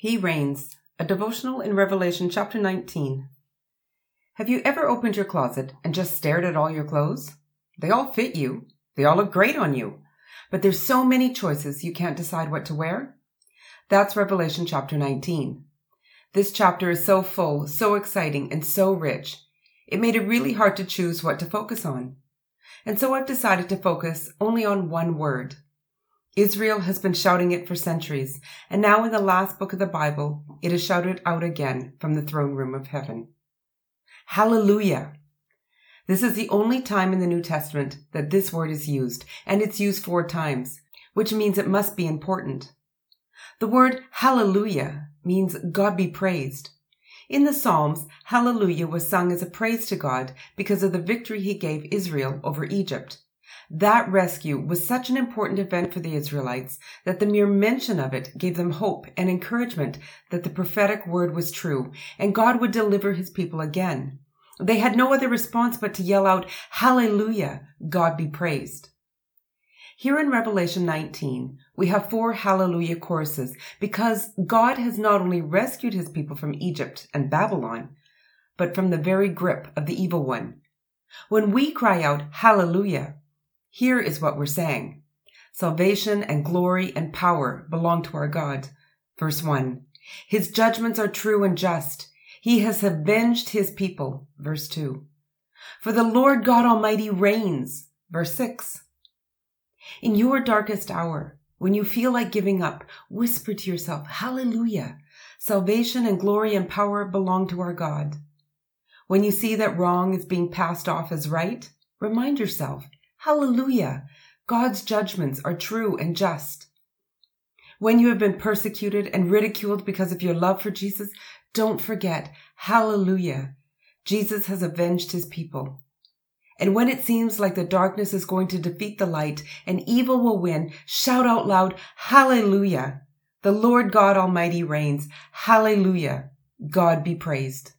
He reigns, a devotional in Revelation chapter 19. Have you ever opened your closet and just stared at all your clothes? They all fit you. They all look great on you. But there's so many choices you can't decide what to wear. That's Revelation chapter 19. This chapter is so full, so exciting, and so rich. It made it really hard to choose what to focus on. And so I've decided to focus only on one word Israel has been shouting it for centuries, and now in the last book of the Bible, it is shouted out again from the throne room of heaven. Hallelujah! This is the only time in the New Testament that this word is used, and it's used four times, which means it must be important. The word hallelujah means God be praised. In the Psalms, hallelujah was sung as a praise to God because of the victory he gave Israel over Egypt. That rescue was such an important event for the Israelites that the mere mention of it gave them hope and encouragement that the prophetic word was true and God would deliver his people again. They had no other response but to yell out, Hallelujah, God be praised. Here in Revelation 19, we have four hallelujah choruses because God has not only rescued his people from Egypt and Babylon, but from the very grip of the evil one. When we cry out hallelujah, here is what we're saying. Salvation and glory and power belong to our God. Verse 1. His judgments are true and just. He has avenged his people. Verse 2. For the Lord God Almighty reigns. Verse 6. In your darkest hour, when you feel like giving up, whisper to yourself, Hallelujah! Salvation and glory and power belong to our God. When you see that wrong is being passed off as right, remind yourself, Hallelujah! God's judgments are true and just. When you have been persecuted and ridiculed because of your love for Jesus, don't forget, Hallelujah! Jesus has avenged his people. And when it seems like the darkness is going to defeat the light and evil will win, shout out loud, Hallelujah! The Lord God Almighty reigns. Hallelujah! God be praised.